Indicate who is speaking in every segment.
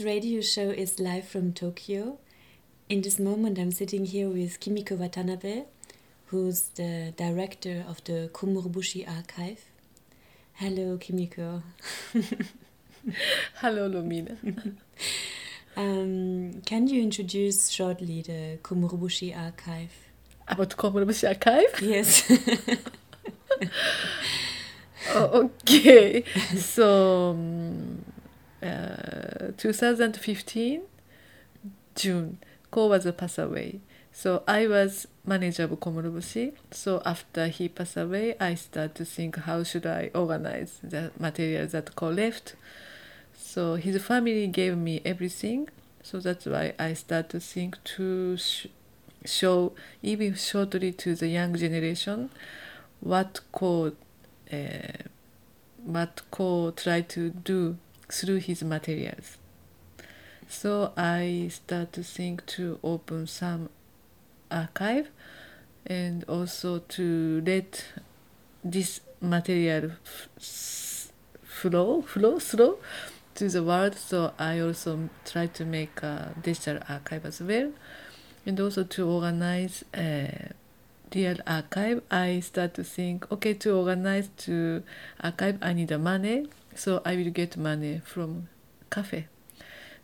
Speaker 1: Today's radio show is live from Tokyo. In this moment, I'm sitting here with Kimiko Watanabe, who's the director of the Ko Murobushi archive. Hello, Kimiko.
Speaker 2: Hello, Lumina.
Speaker 1: um, can you introduce shortly the Ko Murobushi archive?
Speaker 2: About Ko Murobushi archive?
Speaker 1: Yes.
Speaker 2: oh, okay. so, um, uh, 2015, June, Ko was passed away. So I was manager of Ko Murobushi. So after he passed away, I started to think how should I organize the materials that Ko left. So his family gave me everything. So that's why I started to think to sh- show even shortly to the young generation what Ko uh, what Ko tried to do through his materials. So I start to think to open some archive and also to let this material flow flow slow to the world. So i also try to make a digital archive as well. And also to organize a real archive i start to think okay to organize to archive i need a money so i will get money from cafe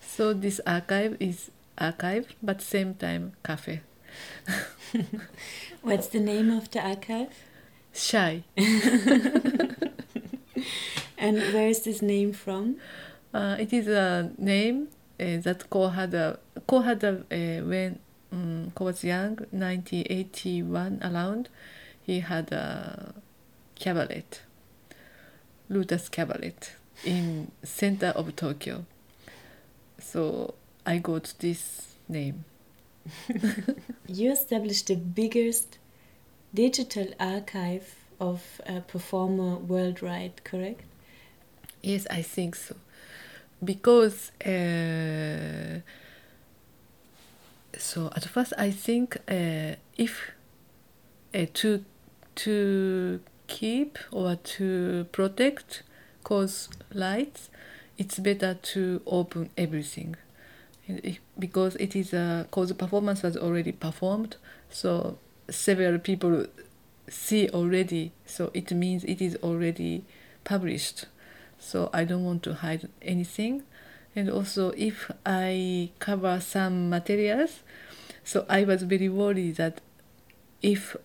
Speaker 2: so this archive is archive but same time cafe
Speaker 1: What's the name of the archive?
Speaker 2: Shy.
Speaker 1: and where is this name from?
Speaker 2: Uh, it is a name uh, that Ko had a, Ko had a, uh, when um, Ko was young, 1981 around, he had a cabaret, Lotus Cabaret, in center of Tokyo. So I got this name.
Speaker 1: you established the biggest digital archive of a performer worldwide, correct?
Speaker 2: Yes, I think so. Because uh, so at first I think uh, if uh, to to keep or to protect cause lights, it's better to open everything. Because it is a Ko's performance was already performed so several people see already so it means it is already published. So i don't want to hide anything. And also if i cover some materials so i was very worried that if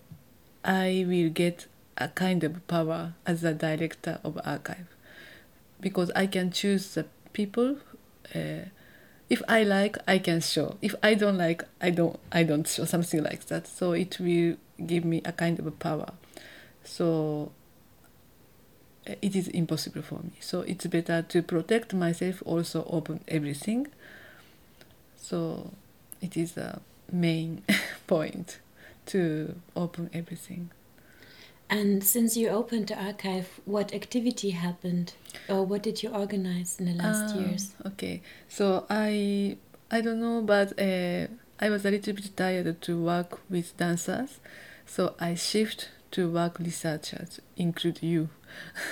Speaker 2: i will get a kind of power as a director of archive because i can choose the people uh, if I like, I can show. If I don't like, I don't. I don't show something like that. So it will give me a kind of a power. So it is impossible for me. So it's better to protect myself. Also open everything. So it is a main point to open everything.
Speaker 1: And since you opened the archive, what activity happened, or what did you organize in the last
Speaker 2: Ah,
Speaker 1: years?
Speaker 2: Okay, so I I don't know, but uh, I was a little bit tired to work with dancers, so I shift to work researchers, include you.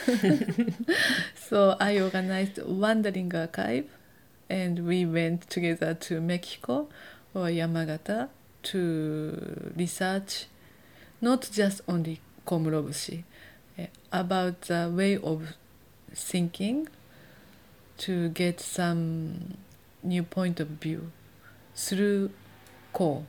Speaker 2: so I organized wandering archive, and we went together to Mexico or Yamagata to research, not just only Ko Murobushi, about the way of thinking to get some new point of view through Ko.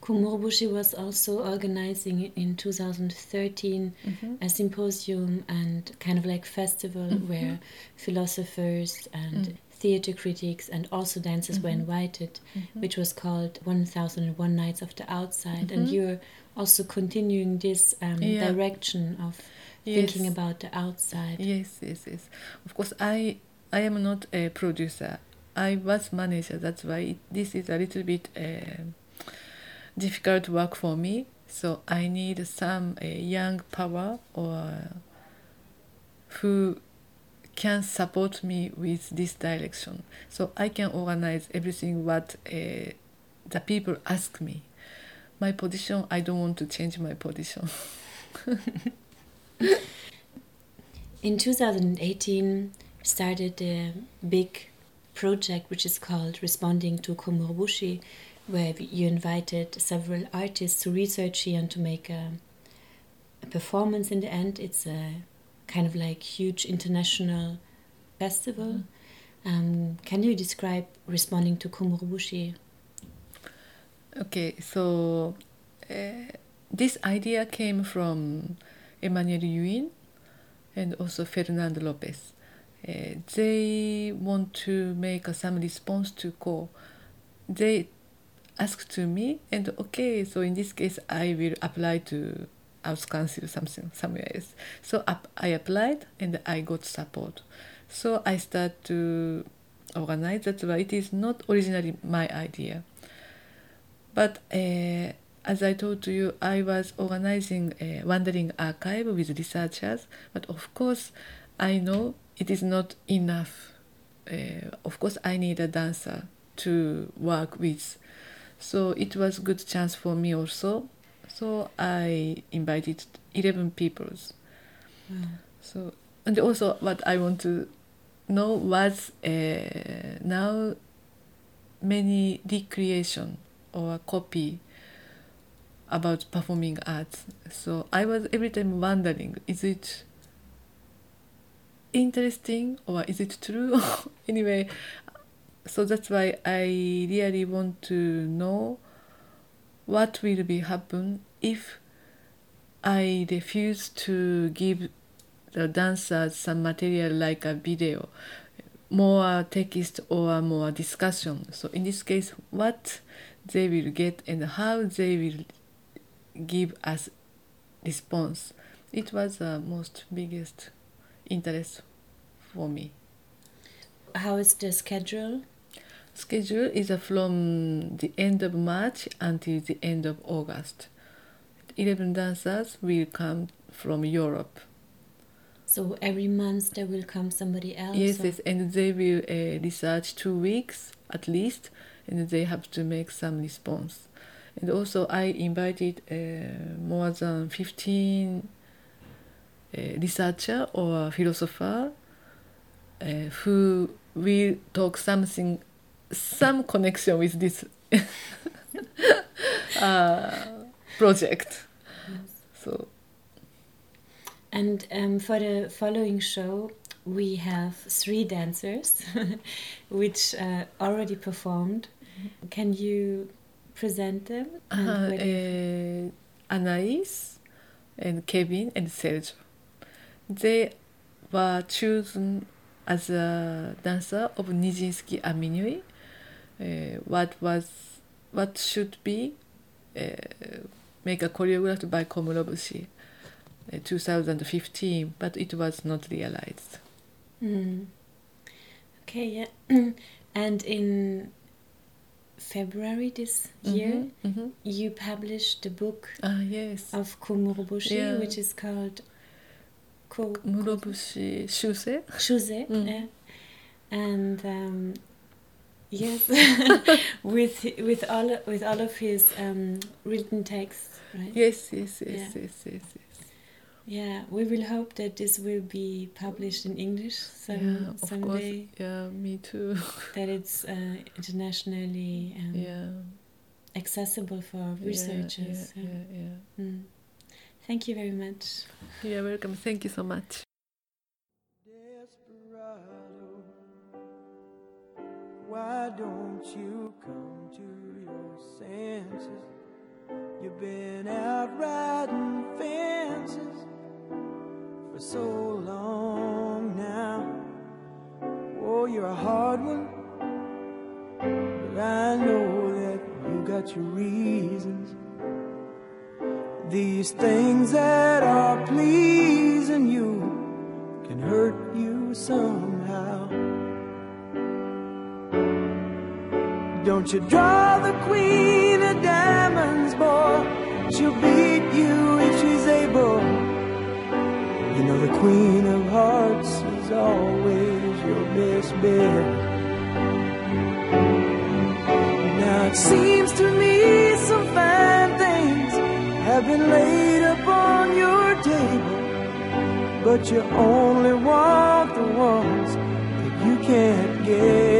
Speaker 1: Komurobushi was also organizing in 2013 mm-hmm. a symposium and kind of like festival mm-hmm. where philosophers and mm. theater critics and also dancers were mm-hmm. invited, which was called 1001 Nights of the Outside. And you're also continuing this um,
Speaker 2: Yeah.
Speaker 1: direction of thinking about the outside.
Speaker 2: Yes, yes, yes. Of course, I I am not a producer. I was manager. That's why it, this is a little bit uh, difficult work for me. So I need some uh, young power or who can support me with this direction. So I can organize everything what uh, the people ask me. My position, I don't want to change my position.
Speaker 1: In 2018, started a big project which is called Responding to Ko Murobushi, where you invited several artists to research here and to make a, a performance in the end. It's a kind of like huge international festival. Mm -hmm. um, can you describe Responding to Ko Murobushi?
Speaker 2: Okay, so uh, this idea came from Emmanuel Huynh and also Fernando Lopez. Uh, they want to make uh, some response to call. They ask to me, and okay, so in this case, I will apply to Arts Council something somewhere else. So I applied and I got support. So I start to organize. That's why it is not originally my idea. But uh, as I told you, I was organizing a wandering archive with researchers, but of course, I know it is not enough. Uh, of course, I need a dancer to work with. So it was a good chance for me also. So I invited 11 peoples. Mm. So, and also what I want to know was uh, now many recreation or a copy about performing arts. So I was every time wondering, is it interesting or is it true? anyway, so that's why I really want to know what will be happen if I refuse to give the dancers some material like a video, more text or more discussion. So in this case, what they will get and how they will give us response. It was the most biggest interest for me.
Speaker 1: How is the schedule?
Speaker 2: Schedule is from the end of March until the end of August. 11 dancers will come from Europe.
Speaker 1: So every month there will come somebody else?
Speaker 2: Yes, yes and they will uh, research two weeks at least, and they have to make some response. And also, I invited uh, more than 15 uh, researcher or philosopher uh, who will talk something, some connection with this uh, project. Yes. So.
Speaker 1: And um, for the following show, we have three dancers, which uh, already performed. Can you present them?
Speaker 2: Uh, uh, Anais and Kevin and Sarjo. They were chosen as a dancer of Nijinsky à minuit. Uh, what was what should be uh, make a choreographed by Ko Murobushi uh, 2015, but it was not realized.
Speaker 1: Mm. Okay, yeah. and in February this mm-hmm, year, mm-hmm. you published the book
Speaker 2: ah, yes.
Speaker 1: of Ko Murobushi, yeah. which is called
Speaker 2: Ko- Murobushi Shuse.
Speaker 1: Shuse, mm. yeah. And um, yes, with with all with all of his um, written texts, right?
Speaker 2: Yes, yes, yes, yeah. yes, yes, yes.
Speaker 1: Yeah, we will hope that this will be published in English some,
Speaker 2: yeah,
Speaker 1: someday.
Speaker 2: Course. Yeah, me too.
Speaker 1: that it's uh, internationally um,
Speaker 2: yeah.
Speaker 1: accessible for researchers.
Speaker 2: Yeah, yeah, yeah. yeah. Mm.
Speaker 1: Thank you very much.
Speaker 2: You're welcome. Thank you so much. Why don't you come to your senses? You've been out riding fences for so long now. Oh, you're a hard one, but I know that you got your reasons. These things that are pleasing you can hurt you somehow. Don't you draw the queen of diamonds, boy? She'll beat you queen of hearts is always your best bet. Now it seems to me some fine things have been laid upon your table, but you only want the ones
Speaker 3: that you can't get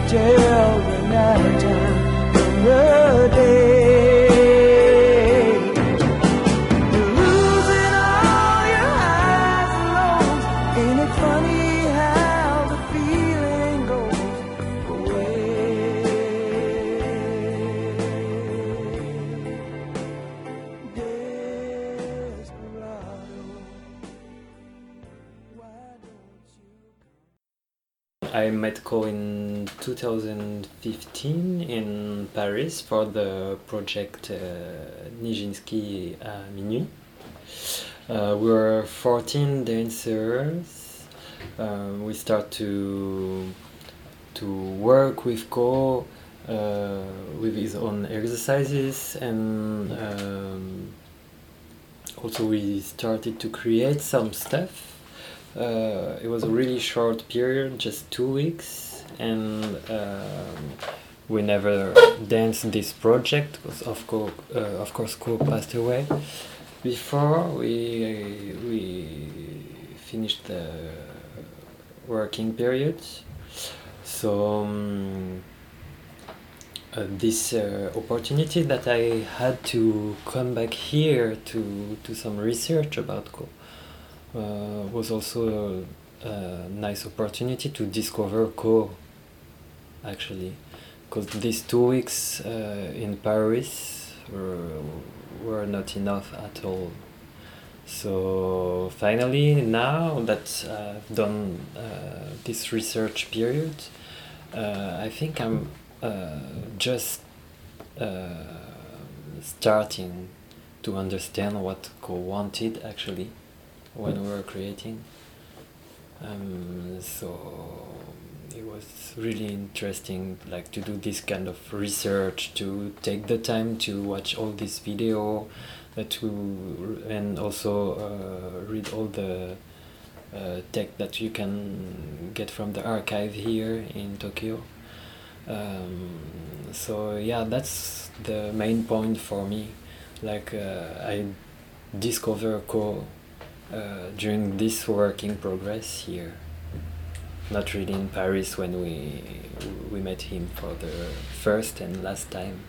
Speaker 3: to tell the night. time
Speaker 4: 2015 in Paris for the project uh, Nijinsky à minuit. Uh, we were 14 dancers. Um, we start to to work with Ko uh, with his own exercises and um, also we started to create some stuff uh, it was a really short period, just two weeks, and um, we never danced this project because of course, uh, of course, Ko passed away. Before we we finished the working period, so. Um, uh, this uh, opportunity that I had to come back here to do some research about Ko uh, was also a, a nice opportunity to discover Ko actually because these two weeks uh, in Paris were, were not enough at all so finally now that I've done uh, this research period uh, I think I'm uh, just uh, starting to understand what Ko wanted actually when we were creating. Um, so was really interesting, like to do this kind of research, to take the time to watch all this video, uh, to and also uh, read all the uh, tech that you can get from the archive here in Tokyo. Um, so yeah, that's the main point for me. Like uh, I discover Ko uh, during this working progress here. Not really in Paris when we we met him for the first and last time.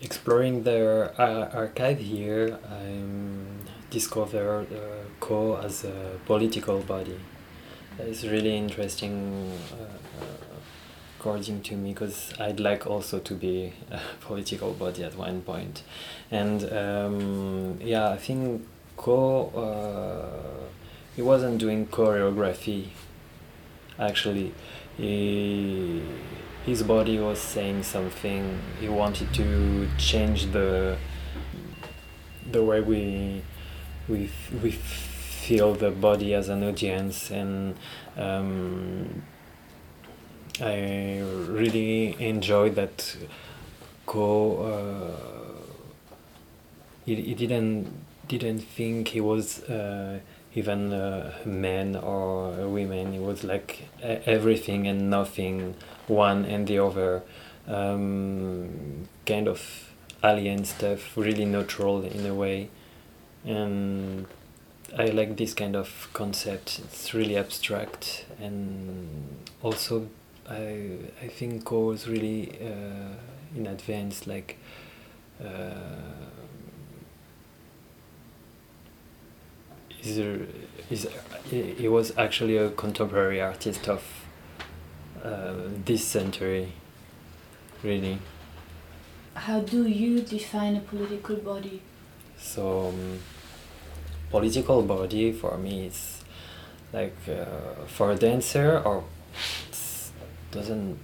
Speaker 4: Exploring the uh, archive here, I discovered uh, Ko as a political body. It's really interesting, uh, according to me, because I'd like also to be a political body at one point. point, and um, yeah, I think Ko, uh, he wasn't doing choreography actually he, his body was saying something. He wanted to change the the way we we we feel the body as an audience. And um, I really enjoyed that Ko uh, he, he didn't didn't think he was uh, even a man or women. It was like everything and nothing, one and the other. Um, kind of alien stuff, really neutral in a way. And I like this kind of concept. It's really abstract and also I I think was really uh, in advance like uh, he's a, he's, he he was actually a contemporary artist of uh, this century, really.
Speaker 1: How do you define a political body?
Speaker 4: So, um, political body for me is like uh, for a dancer or doesn't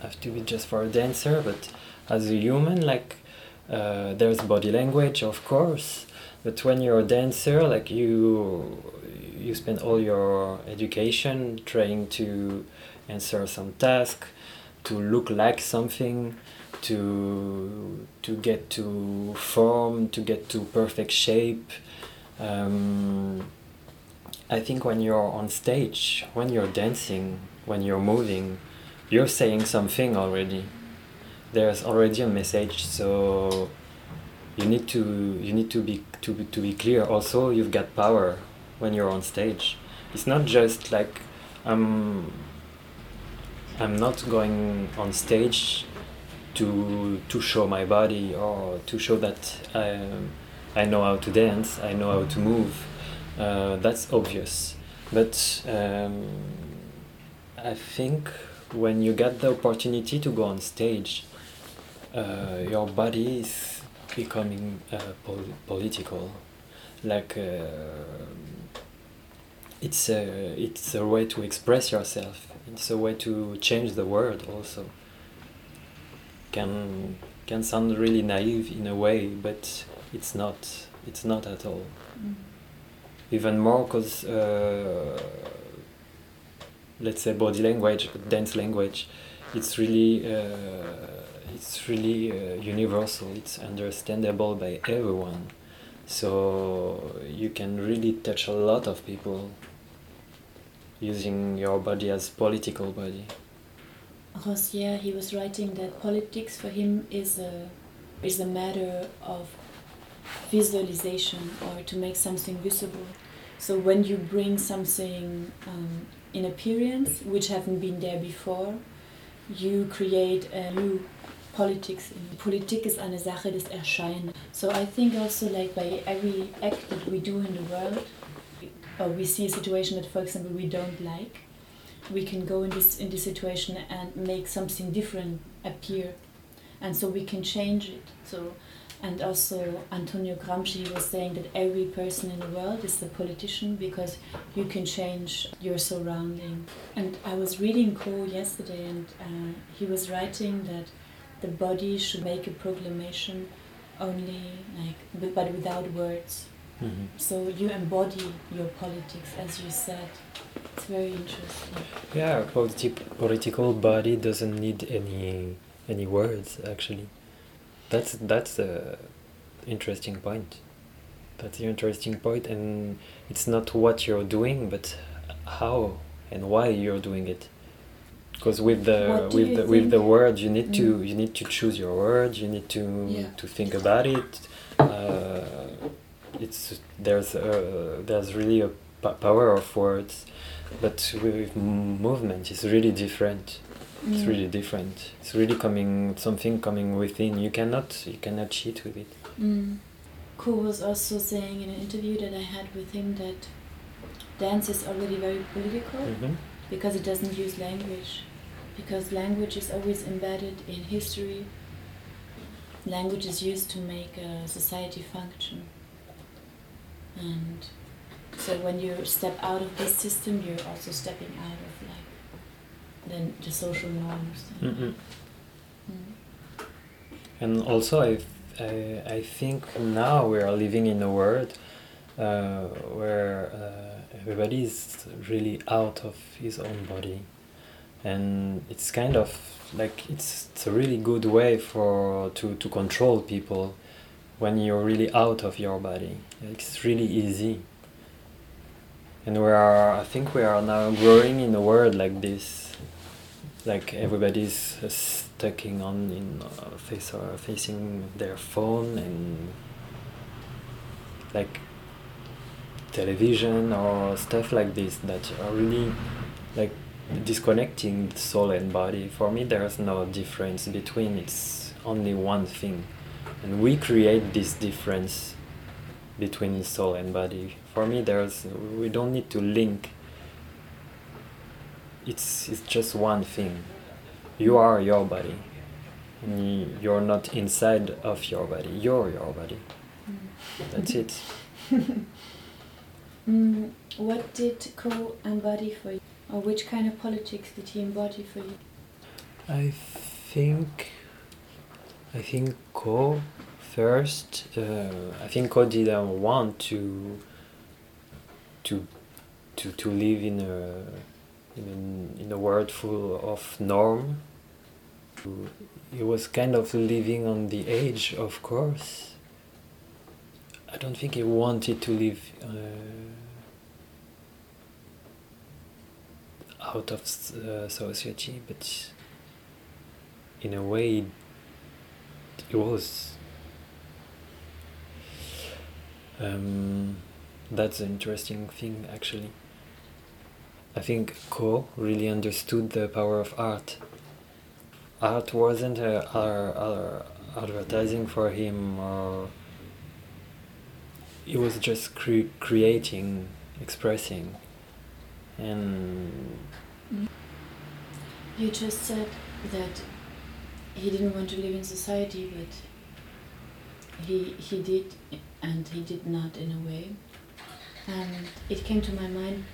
Speaker 4: have to be just for a dancer, but as a human, like uh, there's body language, of course, but when you're a dancer, like you you spend all your education trying to answer some task, to look like something, to to get to form, to get to perfect shape. Um, I think when you're on stage, when you're dancing, when you're moving, you're saying something already. There's already a message, so you need to you need to be to be, to be clear. Also, you've got power when you're on stage. It's not just like I'm I'm not going on stage to to show my body or to show that I I know how to dance. I know how to move. Uh, that's obvious, but um, I think when you get the opportunity to go on stage, uh, your body is becoming uh, pol- political. Like uh, it's a it's a way to express yourself. It's a way to change the world. Also, can can sound really naive in a way, but it's not. It's not at all. Even more because uh, let's say body language, dance language, it's really uh, it's really uh, universal. It's understandable by everyone, so you can really touch a lot of people using your body as political body.
Speaker 1: Rancière, he was writing that politics for him is a is a matter of visualization or to make something visible. So when you bring something um, in appearance which haven't been there before, you create a new politics. Politik ist eine Sache des Erscheinen. So I think also like by every act that we do in the world, or we see a situation that, for example, we don't like, we can go in this in this situation and make something different appear, and so we can change it. So, and also Antonio Gramsci was saying that every person in the world is a politician because you can change your surrounding. And I was reading Ko yesterday, and uh, he was writing that the body should make a proclamation only like but- without words.
Speaker 4: Mhm.
Speaker 1: So you embody your politics, as you said. It's very interesting.
Speaker 4: Yeah, politi- political body doesn't need any any words actually. That's that's a interesting point. That's an interesting point, and it's not what you're doing, but how and why you're doing it. Because with the with
Speaker 1: you
Speaker 4: the with the word, you need to
Speaker 1: Mm.
Speaker 4: you need to choose your words. You need to
Speaker 1: Yeah.
Speaker 4: to think about it. Uh, it's there's uh, there's really a p- power of words, but with movement, it's really different. It's
Speaker 1: Mm.
Speaker 4: really different. It's really coming something coming within. You cannot you cannot cheat with it.
Speaker 1: Mm. Was also saying in an interview that I had with him that dance is already very political
Speaker 4: hmm
Speaker 1: because it doesn't use language. Because language is always embedded in history. Language is used to make a society function. And so when you step out of this system, you're also stepping out of like then the social norms.
Speaker 4: Mm-mm.
Speaker 1: Mm.
Speaker 4: And also, I, I I think now we are living in a world uh, where uh, everybody is really out of his own body, and it's kind of like it's, it's a really good way for to, to control people when you're really out of your body. It's really easy. And we are, I think we are now growing in a world like this, like everybody's uh, stucking on in uh, face or facing their phone and like television or stuff like this that are really like disconnecting soul and body. For me, there's no difference between. It's only one thing, and we create this difference between soul and body. For me, there's we don't need to link. It's it's just one thing. You are your body. And you're not inside of your body. You're your body. Mm. That's it.
Speaker 1: Mm, what did Ko embody for you? Or which kind of politics did he embody for you?
Speaker 4: I think I think Ko first. Uh, I think Ko didn't want to to to to live in a in a, in a world full of norm. He was kind of living on the edge, of course. I don't think he wanted to live uh, out of uh, society, but in a way, it was. Um, that's an interesting thing, actually. I think Ko really understood the power of art. Art wasn't uh, our, our advertising for him, or he was just cre- creating, expressing, and.
Speaker 1: You just said that he didn't want to live in society, but he he did, and he did not in a way. And it came to my mind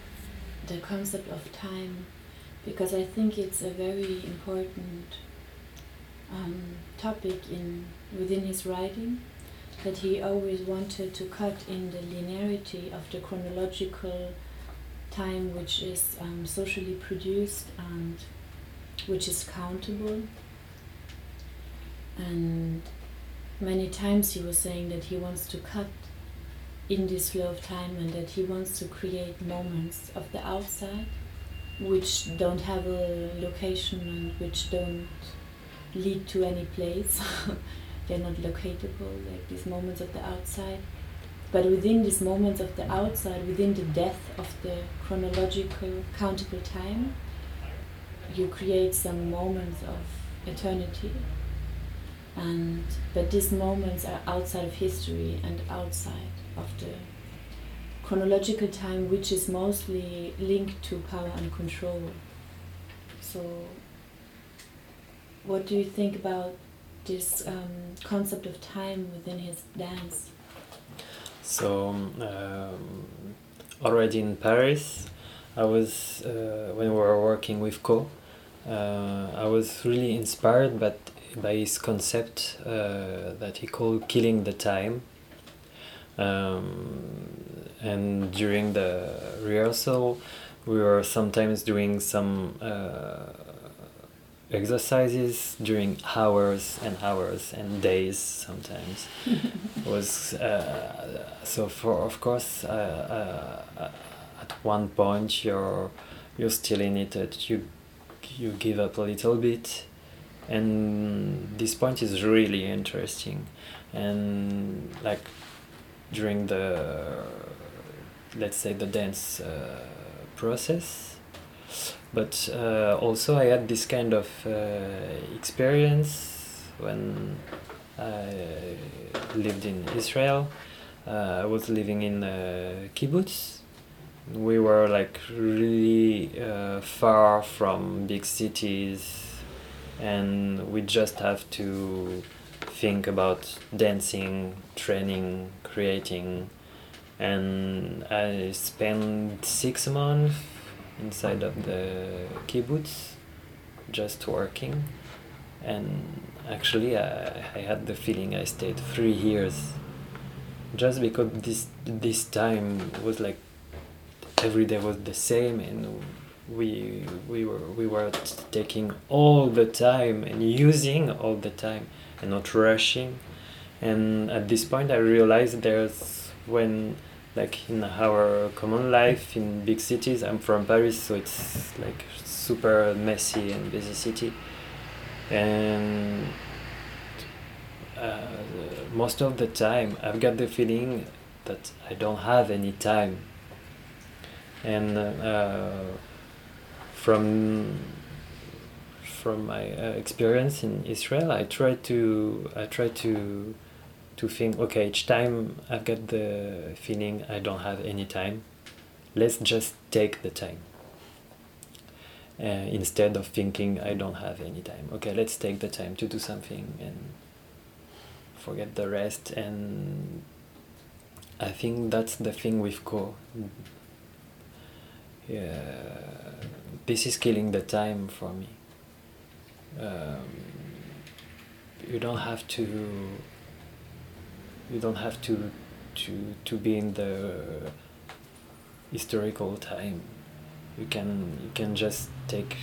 Speaker 1: the concept of time, because I think it's a very important um, topic in within his writing. That he always wanted to cut in the linearity of the chronological time, which is um, socially produced and which is countable. And many times he was saying that he wants to cut in this flow of time and that he wants to create moments of the outside which don't have a location and which don't lead to any place they're not locatable like these moments of the outside. But within these moments of the outside within the death of the chronological countable time you create some moments of eternity. And but these moments are outside of history and outside of the chronological time which is mostly linked to power and control. So what do you think about this um, concept of time within his dance
Speaker 4: So um, already in Paris, I was uh, when we were working with Ko. Uh, I was really inspired, but by his concept uh, that he called killing the time. Um, and during the rehearsal, we were sometimes doing some uh, exercises during hours and hours and days sometimes was uh, so for of course uh, uh, at one point you're you're still in it that you you give up a little bit. And this point is really interesting. And like during the let's say the dance uh, process but uh, also I had this kind of uh, experience when I lived in Israel. Uh, I was living in kibbutz. We were like really uh, far from big cities, and we just have to think about dancing, training, creating. And I spent six months inside of the kibbutz, just working. And actually, I, I had the feeling I stayed three years, just because this this time was like every day was the same, and we we were we were taking all the time and using all the time and not rushing. And at this point, I realized there's when like in our common life in big cities. I'm from paris so it's like super messy and busy city. And uh, most of the time i've got the feeling that i don't have any time. And uh, from from my uh, experience in israel i try to i try to to think okay each time i've got the feeling i don't have any time let's just take the time uh, instead of thinking i don't have any time okay let's take the time to do something and forget the rest and i think that's the thing with Ko yeah this is killing the time for me. Um, you don't have to. You don't have to, to to be in the historical time. You can you can just take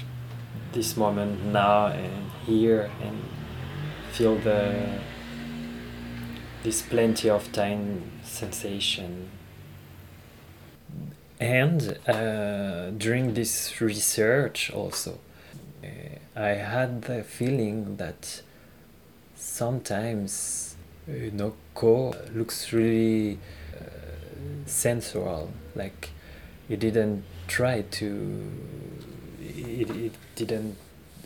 Speaker 4: this moment now and here and feel the this plenty of time sensation and uh, during this research also uh, i had the feeling that sometimes uh, Noko looks really uh, sensual. Like it didn't try to it, it didn't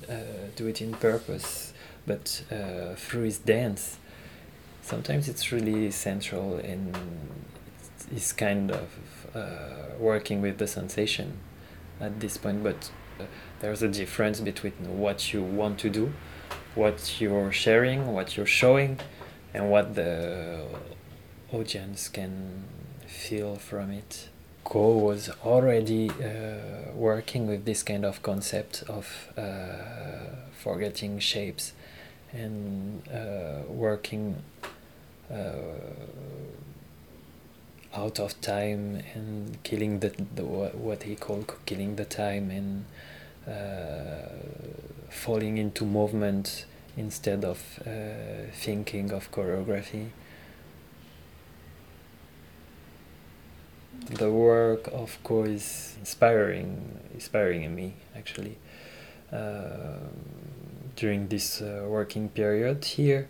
Speaker 4: uh, do it in purpose but uh, through his dance. Sometimes it's really sensual and it's kind of uh, working with the sensation at this point but uh, there's a difference between what you want to do what you're sharing what you're showing and what the audience can feel from it. Ko was already uh, working with this kind of concept of uh, forgetting shapes and uh, working uh, out of time and killing the, the what he called killing the time and uh, falling into movement instead of uh, thinking of choreography. The work of Ko is inspiring, inspiring in me actually. Uh, during this uh, working period here,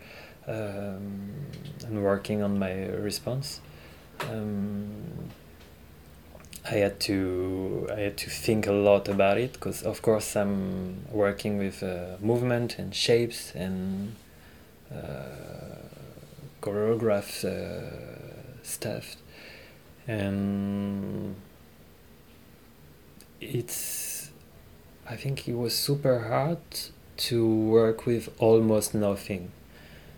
Speaker 4: um, and working on my response. Um, I had to I had to think a lot about it because of course I'm working with uh, movement and shapes and uh, choreographed uh, stuff. And it's I think it was super hard to work with almost nothing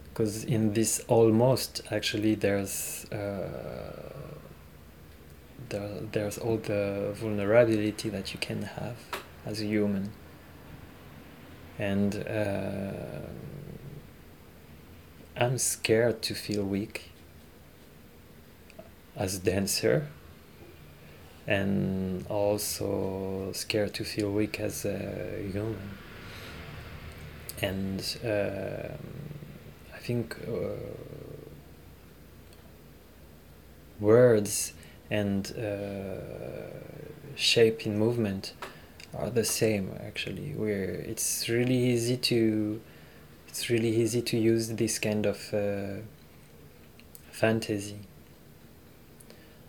Speaker 4: because in this almost actually there's uh, there, there's all the vulnerability that you can have as a human. And uh, I'm scared to feel weak as a dancer and also scared to feel weak as a human. And uh, I think uh, words and uh, shape in movement are the same actually where it's really easy to it's really easy to use this kind of uh, fantasy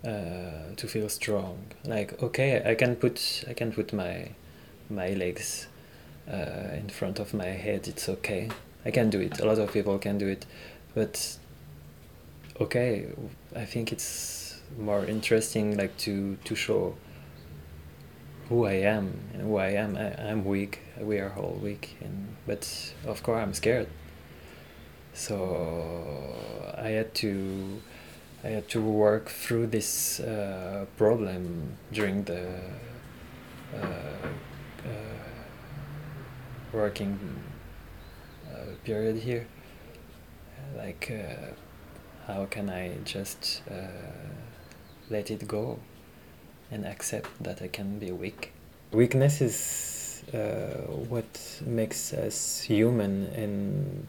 Speaker 4: uh, to feel strong. Like okay i can put i can put my my legs uh, in front of my head it's okay. I can do it. A lot of people can do it. But okay i think it's more interesting like to to show who i am and who i am. I, i'm weak. We are all weak and but of course i'm scared. So i had to i had to work through this uh, problem during the uh, uh, working uh, period here. Like uh, how can i just uh, let it go and accept that i can be weak. Weakness is uh, what makes us human and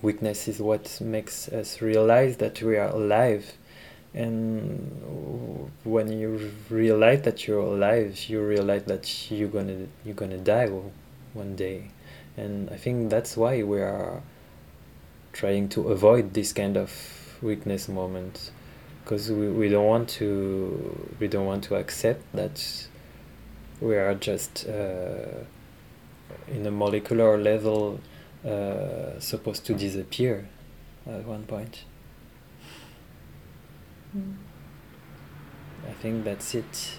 Speaker 4: weakness is what makes us realize that we are alive. And when you realize that you're alive you realize that you're gonna you're gonna die one day. And i think that's why we are trying to avoid this kind of weakness moment because we, we don't want to we don't want to accept that we are just uh, in a molecular level uh, supposed to disappear at one point
Speaker 1: Mm.
Speaker 4: i think that's it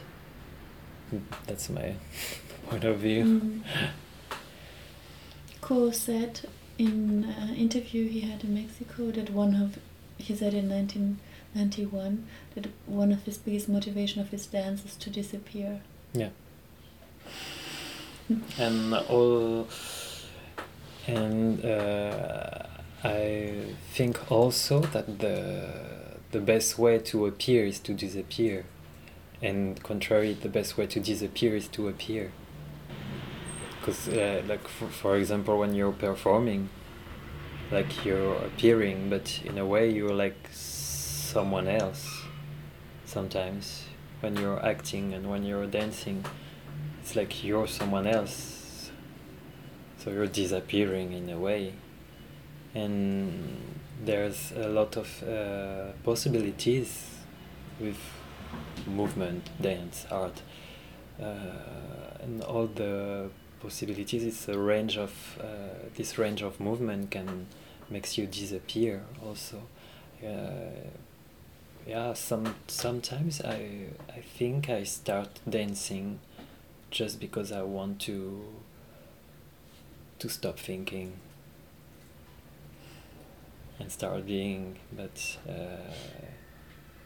Speaker 4: that's my point of view
Speaker 1: Mm. Ko said in an interview he had in Mexico that one of he said in 1991 that one of his biggest motivation of his dance is to disappear.
Speaker 4: Yeah. and all and uh, I think also that the the best way to appear is to disappear and contrary the best way to disappear is to appear because uh, like for, for example when you're performing like you're appearing but in a way you're like someone else sometimes. When you're acting and when you're dancing it's like you're someone else. So you're disappearing in a way. And there's a lot of uh, possibilities with movement dance art. Uh, and all the possibilities it's a range of uh, this range of movement can makes you disappear also. Uh, yeah some sometimes i i think i start dancing just because i want to to stop thinking and start being but uh,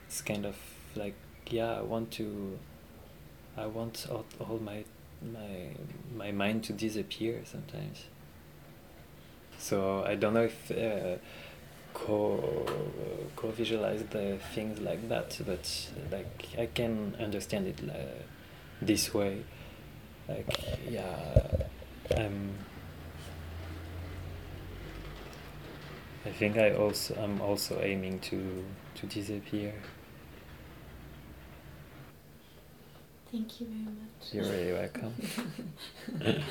Speaker 4: it's kind of like yeah i want to i want all, all my my my mind to disappear sometimes. So i don't know if uh, Ko Ko visualize the things like that but like i can understand it uh, this way like yeah i'm I think I also I'm also aiming to to disappear.
Speaker 1: Thank you very much.
Speaker 4: You're very welcome.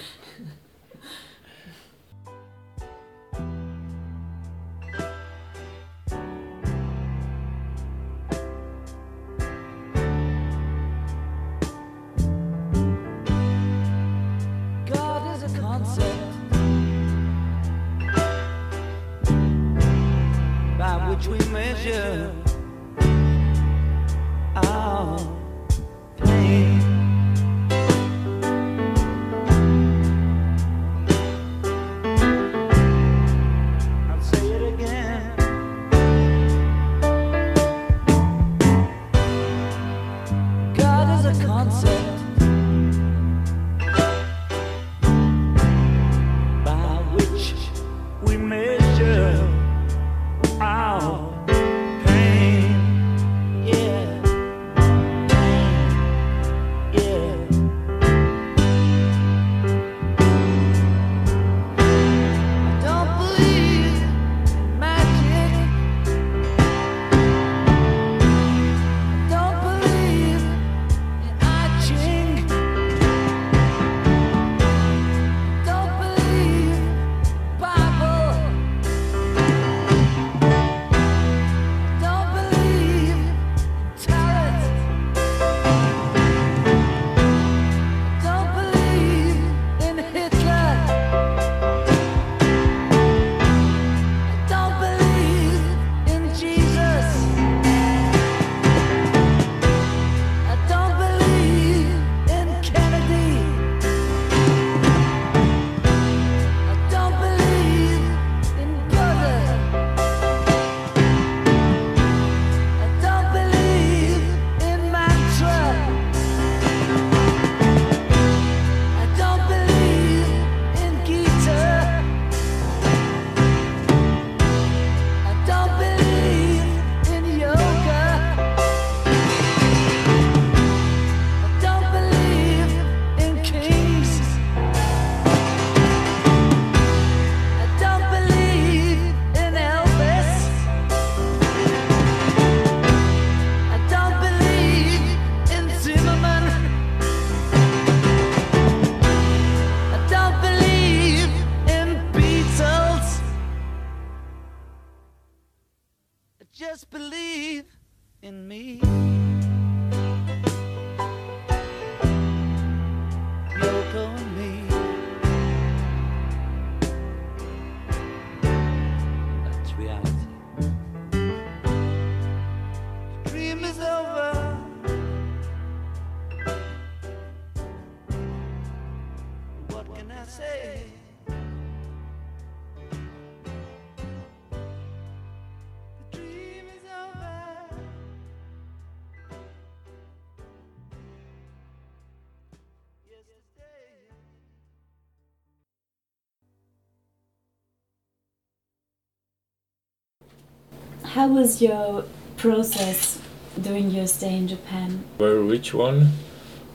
Speaker 1: How was your process during your stay in Japan?
Speaker 5: Very rich one.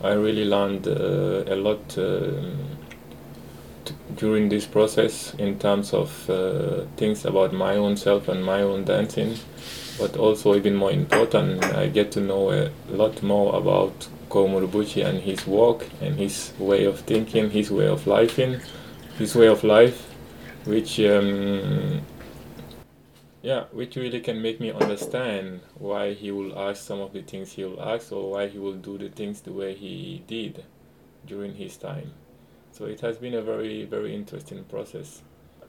Speaker 5: I really learned uh, a lot t- during this process in terms of uh, things about my own self and my own dancing. But also, even more important, I get to know a lot more about Ko Murobushi and his work and his way of thinking, his way of living, his way of life, which um, yeah, which really can make me understand why he will ask some of the things he will ask or why he will do the things the way he did during his time. So it has been a very, very interesting process.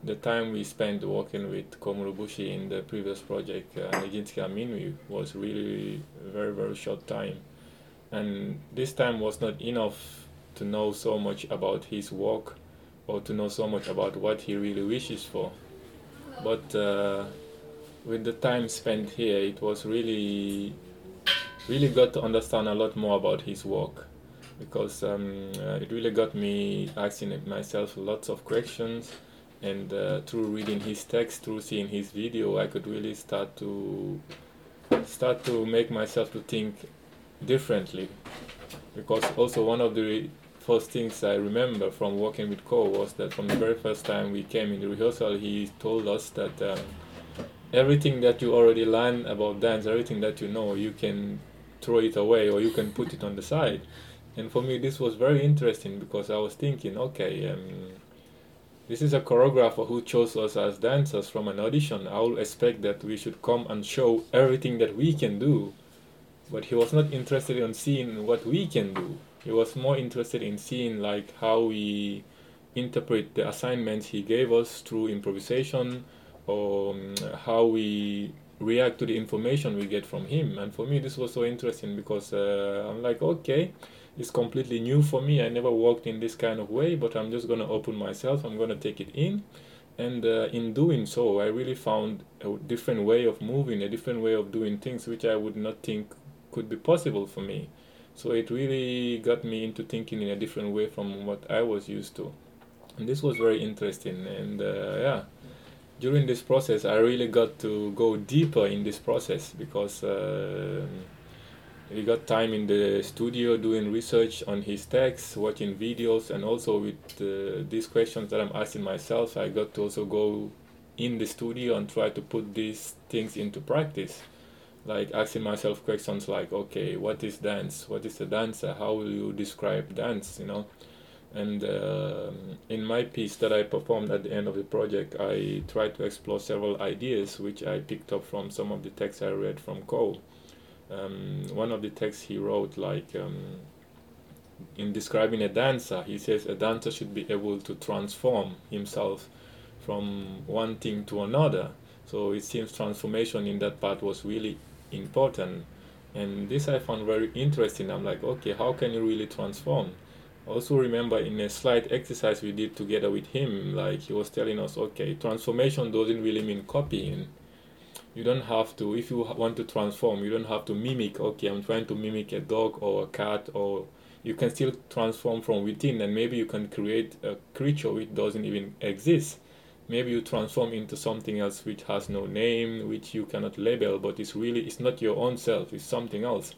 Speaker 5: The time we spent working with Ko Murobushi in the previous project, uh, Nijinsky Minwi, was really very, very short time. And this time was not enough to know so much about his work or to know so much about what he really wishes for. But uh, with the time spent here, it was really, really got to understand a lot more about his work because um, uh, it really got me asking myself lots of questions. And uh, through reading his text, through seeing his video, I could really start to start to make myself to think differently. Because also one of the first things I remember from working with Ko was that from the very first time we came in the rehearsal, he told us that. Um, everything that you already learn about dance, everything that you know, you can throw it away or you can put it on the side. And for me, this was very interesting because I was thinking, okay, um, this is a choreographer who chose us as dancers from an audition. I will expect that we should come and show everything that we can do. But he was not interested in seeing what we can do. He was more interested in seeing like how we interpret the assignments he gave us through improvisation, or um, how we react to the information we get from him. And for me, this was so interesting because uh, I'm like, okay, it's completely new for me. I never worked in this kind of way, but I'm just going to open myself, I'm going to take it in. And uh, in doing so, I really found a different way of moving, a different way of doing things, which I would not think could be possible for me. So it really got me into thinking in a different way from what I was used to. And this was very interesting. And uh, yeah, during this process, I really got to go deeper in this process because uh, we got time in the studio doing research on his texts, watching videos, and also with uh, these questions that I'm asking myself, I got to also go in the studio and try to put these things into practice. Like asking myself questions like, okay, what is dance? What is a dancer? How will you describe dance? You know, and uh, in my piece that I performed at the end of the project, I tried to explore several ideas which I picked up from some of the texts I read from Ko. Um, one of the texts he wrote, like um, in describing a dancer, he says a dancer should be able to transform himself from one thing to another. So it seems transformation in that part was really important. And this I found very interesting. I'm like, okay, how can you really transform? Also remember in a slight exercise we did together with him like he was telling us okay transformation doesn't really mean copying. You don't have to if you want to transform you don't have to mimic okay i'm trying to mimic a dog or a cat or you can still transform from within and maybe you can create a creature which doesn't even exist. Maybe you transform into something else which has no name which you cannot label but it's really it's not your own self it's something else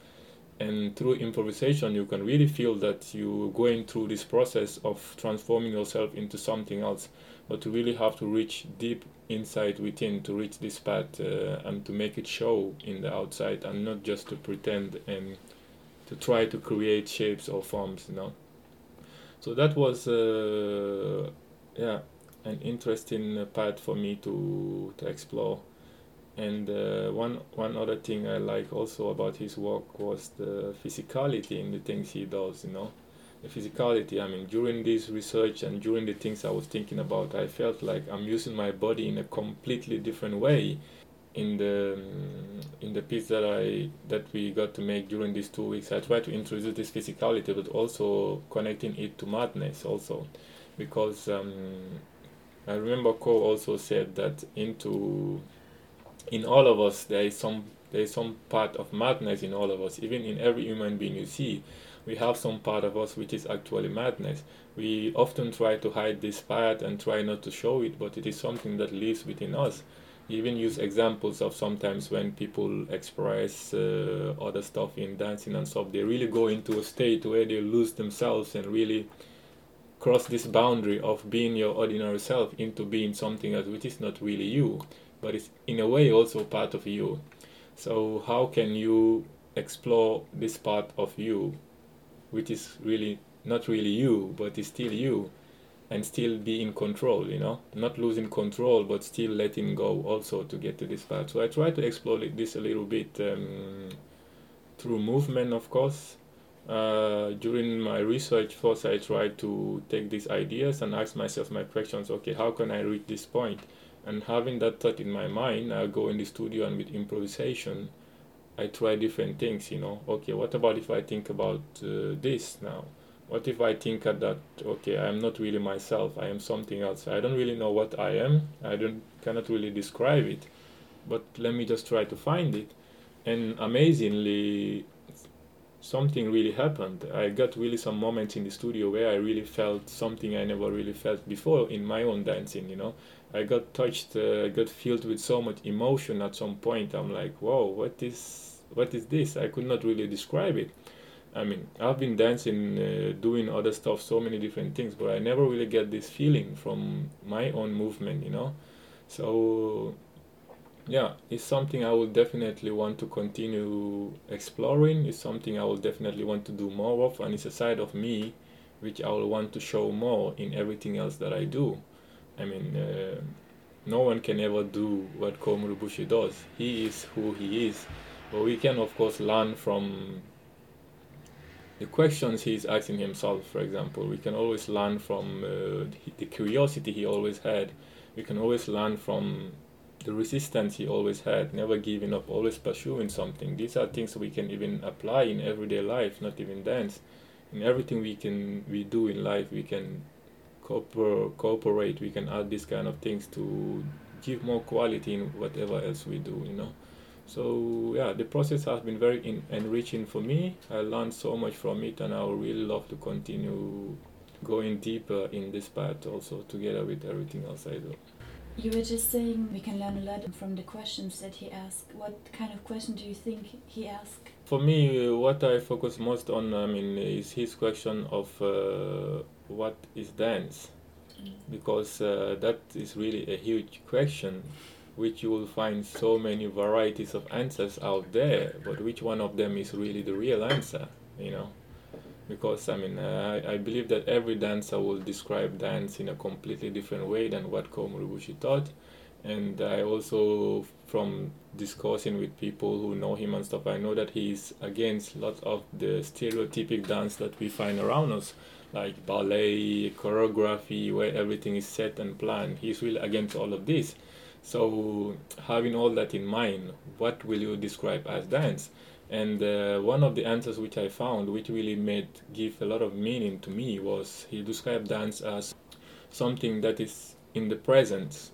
Speaker 5: and through improvisation you can really feel that you're going through this process of transforming yourself into something else. But you really have to reach deep inside within to reach this path uh, and to make it show in the outside and not just to pretend and to try to create shapes or forms you know. So that was uh, yeah an interesting part for me to to explore and uh, one one other thing I like also about his work was the physicality in the things he does. You know, the physicality. I mean, during this research and during the things I was thinking about, I felt like I'm using my body in a completely different way. In the in the piece that I that we got to make during these two weeks, I tried to introduce this physicality, but also connecting it to madness also, because um, I remember Ko also said that into in all of us there is some there is some part of madness in all of us. Even in every human being you see we have some part of us which is actually madness. We often try to hide this part and try not to show it but it is something that lives within us. Even use examples of sometimes when people express uh, other stuff in dancing and stuff they really go into a state where they lose themselves and really cross this boundary of being your ordinary self into being something else which is not really you but it's in a way also part of you. So how can you explore this part of you which is really not really you but is still you and still be in control you know? Not losing control but still letting go also to get to this part. So i try to explore this a little bit um, through movement of course. Uh, during my research first i try to take these ideas and ask myself my questions. Okay how can i reach this point and having that thought in my mind i go in the studio and with improvisation i try different things you know. Okay what about if i think about uh, this now? What if I think that okay I'm not really myself I am something else. I don't really know what I am I don't cannot really describe it but let me just try to find it. And amazingly something really happened. I got really some moments in the studio where I really felt something I never really felt before in my own dancing you know I got touched uh, I got filled with so much emotion at some point I'm like whoa what is what is this I could not really describe it I mean, I've been dancing, uh, doing other stuff, so many different things, but I never really get this feeling from my own movement, you know. So, yeah, it's something I will definitely want to continue exploring. It's something I will definitely want to do more of, and it's a side of me which I will want to show more in everything else that I do. I mean, uh, no one can ever do what Ko Murobushi does. He is who he is, but we can, of course, learn from the questions he's asking himself, for example, we can always learn from uh, the curiosity he always had. We can always learn from the resistance he always had, never giving up, always pursuing something. These are things we can even apply in everyday life, not even dance. In everything we can we do in life, we can cooper- cooperate. We can add these kind of things to give more quality in whatever else we do. You know. So yeah, the process has been very in- enriching for me. I learned so much from it, and I would really love to continue going deeper in this part also together with everything else I do.
Speaker 1: You were just saying we can learn a lot from the questions that he asked. What kind of question do you think he asked?
Speaker 5: For me, what I focus most on, I mean, is his question of uh, what is dance, because uh, that is really a huge question which you will find so many varieties of answers out there, but which one of them is really the real answer, you know? Because I mean, uh, I, I believe that every dancer will describe dance in a completely different way than what Ko Murobushi taught. And I also, from discussing with people who know him and stuff, I know that he's against lots of the stereotypic dance that we find around us, like ballet, choreography, where everything is set and planned. He's really against all of this so having all that in mind, what will you describe as dance? And uh, one of the answers which I found, which really made give a lot of meaning to me, was he described dance as something that is in the present,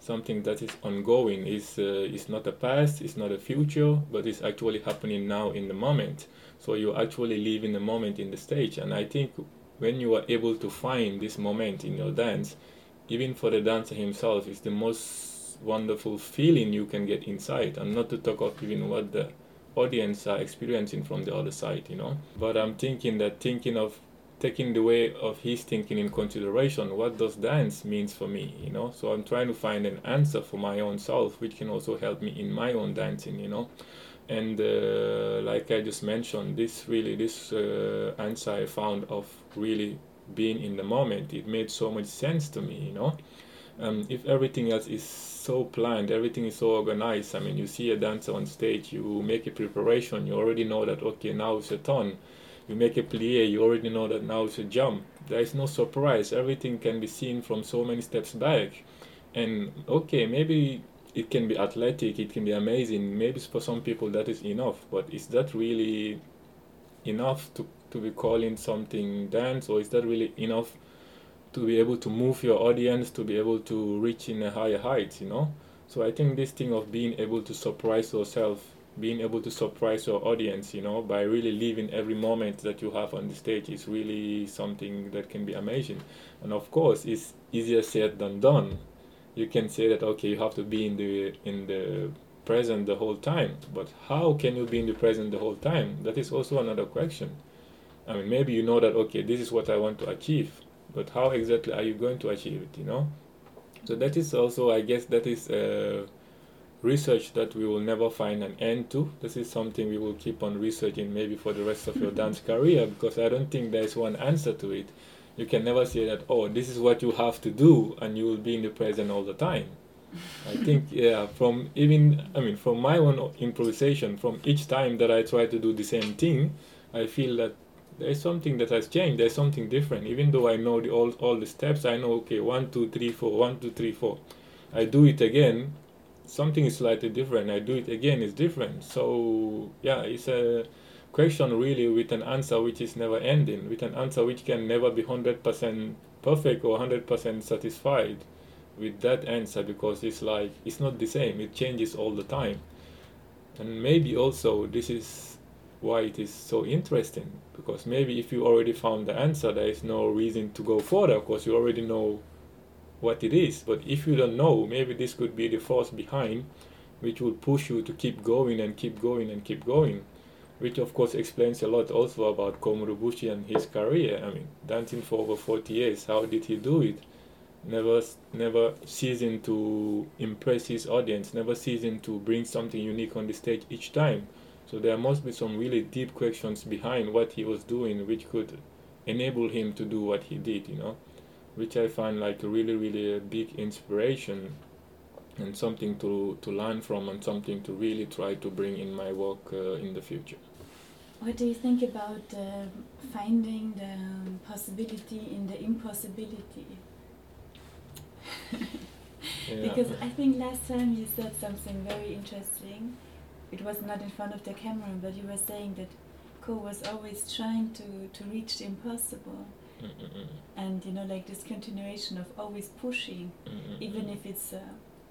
Speaker 5: something that is ongoing. is uh, not a past, it's not a future, but it's actually happening now in the moment. So you actually live in the moment in the stage. And I think when you are able to find this moment in your dance, even for the dancer himself, it's the most wonderful feeling you can get inside. And not to talk of even what the audience are experiencing from the other side you know? But i'm thinking that thinking of taking the way of his thinking in consideration what does dance means for me you know? So i'm trying to find an answer for my own self which can also help me in my own dancing you know and uh, like i just mentioned this really this uh, answer i found of really being in the moment it made so much sense to me you know um, if everything else is so planned, everything is so organized. I mean, you see a dancer on stage, you make a preparation, you already know that, okay, now it's a turn. You make a plie, you already know that now it's a jump. There is no surprise. Everything can be seen from so many steps back. And okay, maybe it can be athletic, it can be amazing. Maybe for some people that is enough, but is that really enough to, to be calling something dance, or is that really enough to be able to move your audience to be able to reach in a higher height you know? So i think this thing of being able to surprise yourself being able to surprise your audience you know by really living every moment that you have on the stage is really something that can be amazing. And of course it's easier said than done you can say that okay you have to be in the in the present the whole time. But how can you be in the present the whole time? That is also another question. I mean maybe you know that okay this is what i want to achieve but how exactly are you going to achieve it you know? So that is also i guess that is uh, research that we will never find an end to. This is something we will keep on researching maybe for the rest of your dance career because i don't think there's one answer to it you can never say that oh this is what you have to do and you will be in the present all the time. I think yeah from even i mean from my own improvisation from each time that i try to do the same thing i feel that there's something that has changed. There's something different. Even though i know the all, all the steps i know okay one two three four one two three four. I do it again something is slightly different. I do it again it's different. So yeah it's a question really with an answer which is never ending, with an answer which can never be 100% perfect or 100% satisfied with that answer because it's like it's not the same, it changes all the time. And maybe also this is why it is so interesting because maybe if you already found the answer, there is no reason to go further because you already know what it is. But if you don't know, maybe this could be the force behind which will push you to keep going and keep going and keep going which of course explains a lot also about Ko Murobushi and his career. I mean, dancing for over 40 years, how did he do it? Never, never ceasing to impress his audience, never ceasing to bring something unique on the stage each time. So there must be some really deep questions behind what he was doing, which could enable him to do what he did, you know, which I find like a really, really a big inspiration and something to, to learn from and something to really try to bring in my work uh, in the future.
Speaker 1: What do you think about uh, finding the possibility in the impossibility? yeah. Because I think last time you said something very interesting. It was not in front of the camera, but you were saying that Ko was always trying to, to reach the impossible. Mm -mm. And you know, like this continuation of always pushing, mm even if it's uh,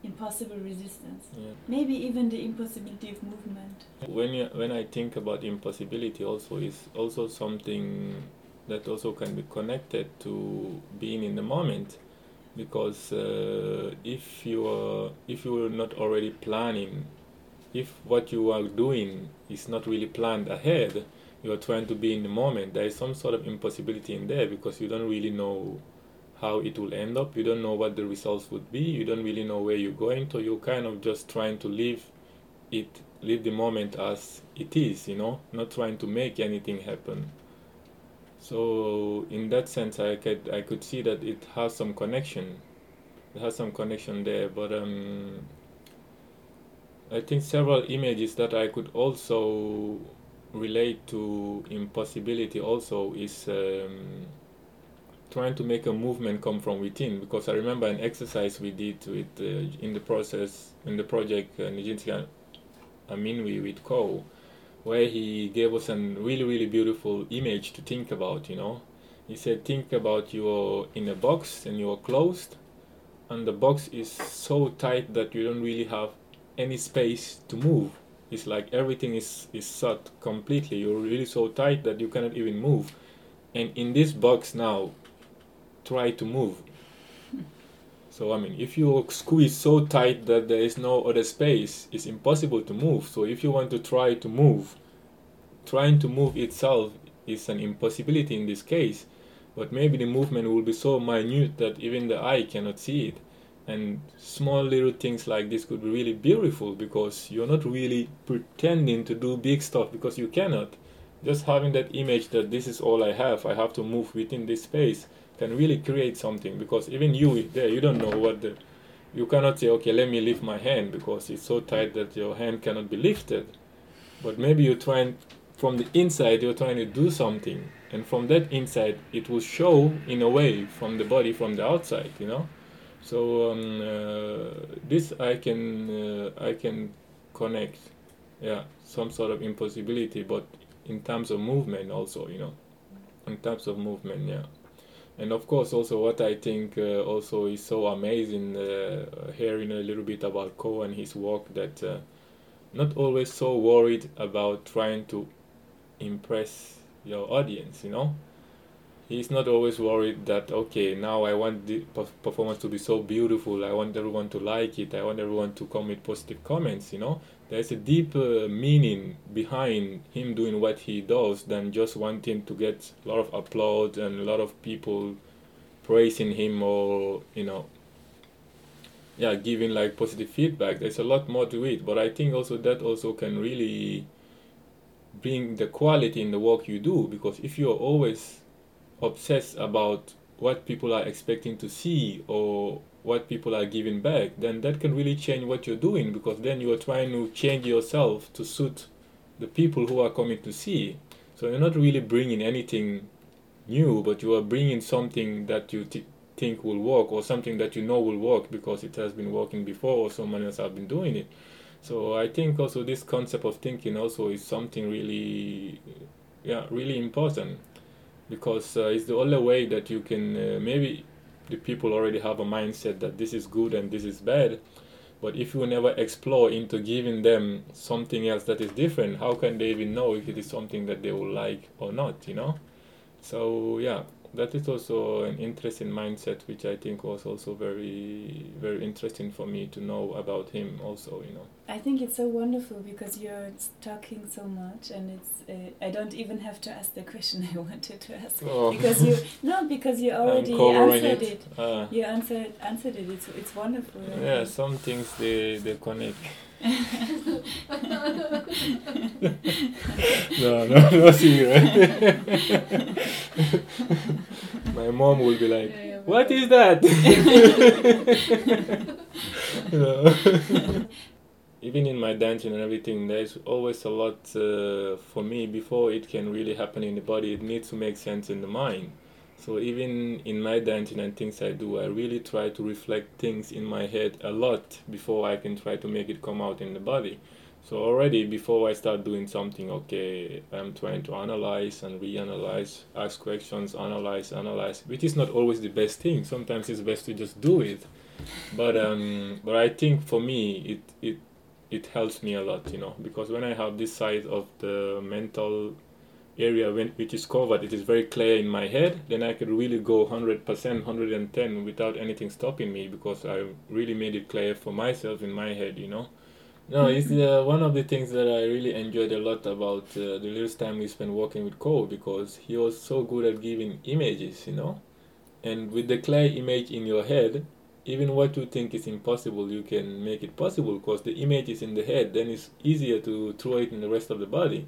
Speaker 1: impossible resistance. Yeah. Maybe even the impossibility of movement.
Speaker 5: When you, when I think about impossibility, also is also something that also can be connected to being in the moment, because uh, if you are if you are not already planning, if what you are doing is not really planned ahead, you are trying to be in the moment. There is some sort of impossibility in there because you don't really know how it will end up. You don't know what the results would be. You don't really know where you're going. So you're kind of just trying to live it, live the moment as it is, you know, not trying to make anything happen. So in that sense, I could I could see that it has some connection. It has some connection there, but um, I think several images that I could also relate to impossibility also is. Um, trying to make a movement come from within because I remember an exercise we did with uh, in the process in the project uh, Nijinsky Aminwi with Ko where he gave us a really really beautiful image to think about you know. He said think about you're in a box and you're closed and the box is so tight that you don't really have any space to move. It's like everything is is shut completely. You're really so tight that you cannot even move. And in this box now try to move. So I mean, if you squeeze so tight that there is no other space, it's impossible to move. So if you want to try to move, trying to move itself is an impossibility in this case. But maybe the movement will be so minute that even the eye cannot see it. And small little things like this could be really beautiful because you're not really pretending to do big stuff because you cannot. Just having that image that this is all I have, I have to move within this space can really create something because even you there you don't know what the you cannot say okay let me lift my hand because it's so tight that your hand cannot be lifted. But maybe you're trying from the inside you're trying to do something and from that inside it will show in a way from the body from the outside you know? So um, uh, this i can uh, i can connect yeah some sort of impossibility but in terms of movement also you know? In terms of movement yeah and of course also what i think uh, also is so amazing uh, hearing a little bit about ko and his work that uh, not always so worried about trying to impress your audience you know? He's not always worried that okay now i want the perf- performance to be so beautiful i want everyone to like it i want everyone to come with positive comments you know there's a deeper uh, meaning behind him doing what he does than just wanting to get a lot of applause and a lot of people praising him or you know yeah giving like positive feedback. There's a lot more to it but i think also that also can really bring the quality in the work you do because if you're always obsessed about what people are expecting to see or what people are giving back then that can really change what you're doing because then you are trying to change yourself to suit the people who are coming to see. So you're not really bringing anything new but you are bringing something that you t- think will work or something that you know will work because it has been working before or someone else have been doing it. So i think also this concept of thinking also is something really yeah really important because uh, it's the only way that you can uh, maybe the people already have a mindset that this is good and this is bad. But if you never explore into giving them something else that is different how can they even know if it is something that they will like or not you know? So yeah that is also an interesting mindset which i think was also very very interesting for me to know about him also you know
Speaker 1: I think it's so wonderful because you're talking so much, and it's uh, I don't even have to ask the question I wanted to ask
Speaker 5: Oh.
Speaker 1: because you no because you already answered
Speaker 5: it.
Speaker 1: it.
Speaker 5: Ah.
Speaker 1: You answered answered it. It's it's wonderful.
Speaker 5: Yeah some things they they connect no no no secret my mom will be like what is that? No. even in my dancing and everything there's always a lot uh, for me before it can really happen in the body it needs to make sense in the mind so even in my dancing and things i do i really try to reflect things in my head a lot before i can try to make it come out in the body. So already before i start doing something okay i'm trying to analyze and reanalyze ask questions analyze analyze which is not always the best thing. Sometimes it's best to just do it. But um but i think for me it it it helps me a lot you know because when i have this side of the mental area when which is covered it is very clear in my head then i could really go 100% 110 without anything stopping me because i really made it clear for myself in my head you know? No it's uh, one of the things that i really enjoyed a lot about uh, the little time we spent working with Ko because he was so good at giving images you know? And with the clear image in your head even what you think is impossible you can make it possible because the image is in the head then it's easier to throw it in the rest of the body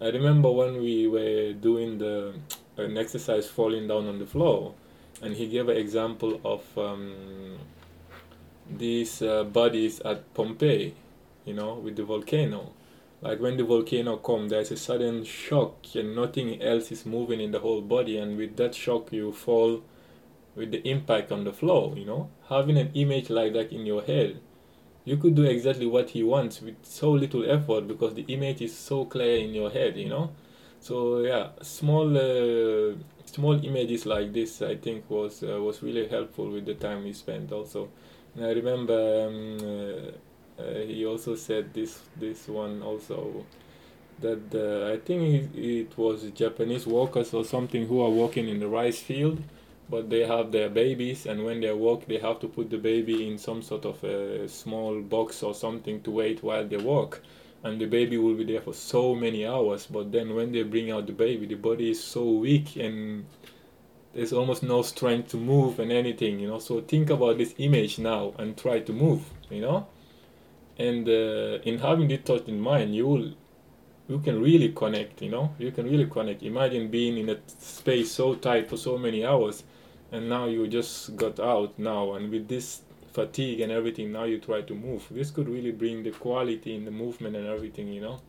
Speaker 5: i remember when we were doing the an exercise falling down on the floor and he gave an example of um, these uh, bodies at pompeii you know with the volcano. Like when the volcano comes, there's a sudden shock and nothing else is moving in the whole body and with that shock you fall with the impact on the floor you know? Having an image like that in your head you could do exactly what he wants with so little effort because the image is so clear in your head you know? So yeah small uh, small images like this i think was uh, was really helpful with the time we spent also. And i remember um, uh, uh, he also said this this one also that uh, i think it, it was japanese workers or something who are working in the rice field but they have their babies and when they walk they have to put the baby in some sort of a small box or something to wait while they walk. And the baby will be there for so many hours but then when they bring out the baby the body is so weak and there's almost no strength to move and anything you know? So think about this image now and try to move you know? And uh, in having this thought in mind you will you can really connect you know? You can really connect. Imagine being in a space so tight for so many hours and now you just got out now and with this fatigue and everything now you try to move. This could really bring the quality in the movement and everything you know?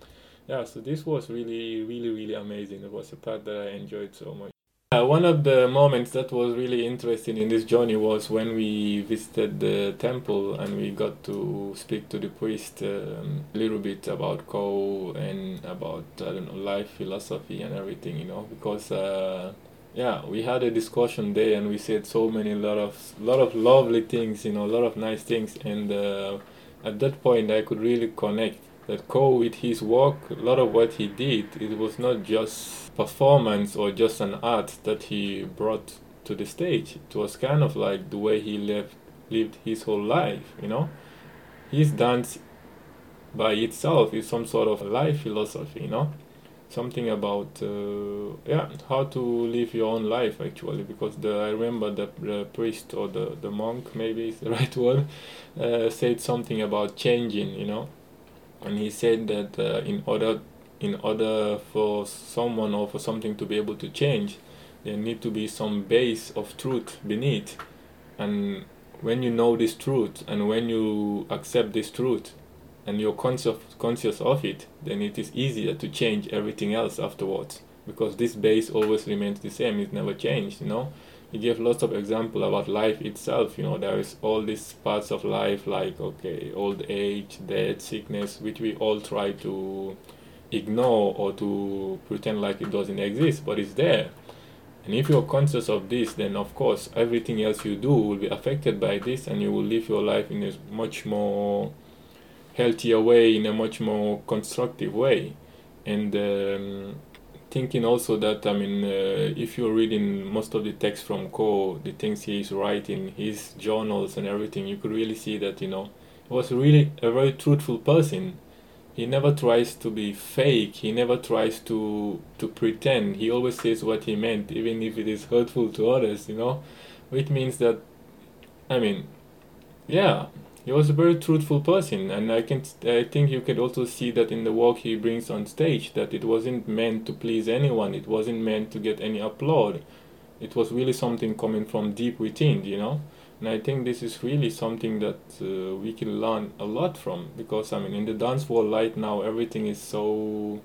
Speaker 5: Yeah so this was really really really amazing. It was a part that i enjoyed so much. Uh, one of the moments that was really interesting in this journey was when we visited the temple and we got to speak to the priest um, a little bit about Ko and about I don't know life philosophy and everything, you know, because uh, yeah, we had a discussion there and we said so many lot of lot of lovely things, you know, a lot of nice things, and uh, at that point I could really connect that Ko with his work, a lot of what he did, it was not just performance or just an art that he brought to the stage. It was kind of like the way he lived lived his whole life, you know. His dance by itself is some sort of life philosophy, you know. Something about uh, yeah how to live your own life actually because the I remember the, the priest or the, the monk maybe is the right word uh, said something about changing you know? And he said that uh, in order in order for someone or for something to be able to change there need to be some base of truth beneath. And when you know this truth and when you accept this truth and you're conscious conscious of it then it is easier to change everything else afterwards. Because this base always remains the same it's never changed you know? He gave lots of example about life itself you know there is all these parts of life like okay old age death sickness which we all try to ignore or to pretend like it doesn't exist but it's there. And if you're conscious of this then of course everything else you do will be affected by this and you will live your life in a much more healthier way in a much more constructive way and um, thinking also that I mean, uh, if you're reading most of the text from Ko, the things he's writing, his journals and everything, you could really see that you know he was really a very truthful person. He never tries to be fake. He never tries to to pretend. He always says what he meant, even if it is hurtful to others. You know, which means that, I mean, yeah, he was a very truthful person and i can i think you can also see that in the work he brings on stage that it wasn't meant to please anyone. It wasn't meant to get any applaud it was really something coming from deep within you know? And i think this is really something that uh, we can learn a lot from because i mean in the dance world right now everything is so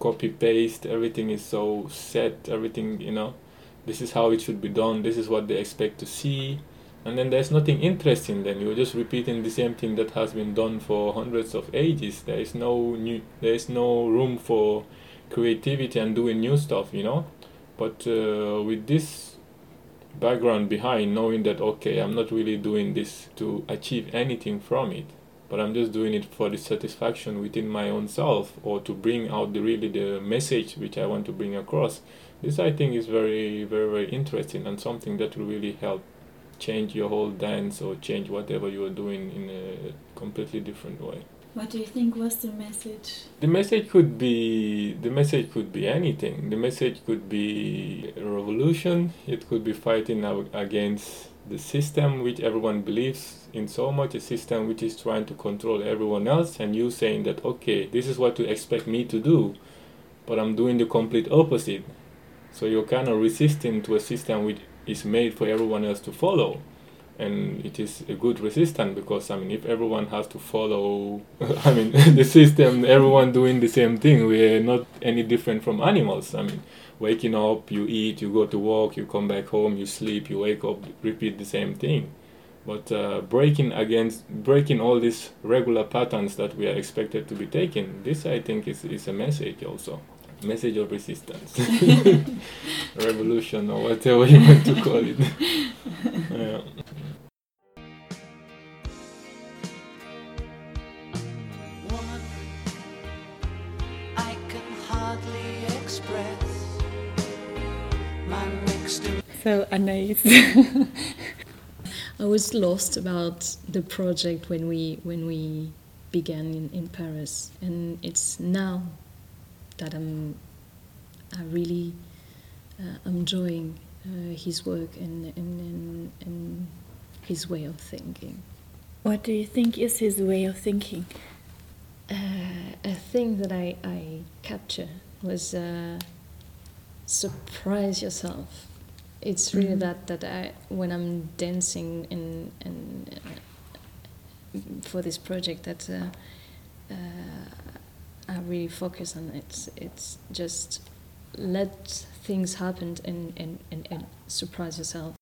Speaker 5: copy paste everything is so set everything you know? This is how it should be done. This is what they expect to see and then there's nothing interesting then. You're just repeating the same thing that has been done for hundreds of ages. There is no new there is no room for creativity and doing new stuff you know? But uh, with this background behind knowing that okay i'm not really doing this to achieve anything from it but i'm just doing it for the satisfaction within my own self or to bring out the really the message which i want to bring across this i think is very very very interesting and something that will really help change your whole dance or change whatever you are doing in a completely different way.
Speaker 1: What do you think was the message?
Speaker 5: The message could be the message could be anything. The message could be a revolution. It could be fighting against the system which everyone believes in so much, a system which is trying to control everyone else, and you saying that okay, this is what you expect me to do, but I'm doing the complete opposite. So you're kind of resisting to a system which is made for everyone else to follow. And it is a good resistance because I mean if everyone has to follow I mean the system everyone doing the same thing we're not any different from animals. I mean waking up you eat you go to work you come back home you sleep you wake up repeat the same thing. But uh, breaking against breaking all these regular patterns that we are expected to be taking this I think is, is a message also message of resistance, revolution, or whatever you want to call it. yeah.
Speaker 6: So Anaïs, I was lost about the project when we when we began in, in Paris, and it's now that I'm I really uh, enjoying uh, his work and, and, and, and his way of thinking.
Speaker 1: What do you think is his way of thinking?
Speaker 6: Uh, a thing that I, I capture was uh, surprise yourself. It's really mm -hmm. that that I when I'm dancing and and uh, for this project that uh, I really focus on it. It's just let things happen and, and, and, and surprise yourself.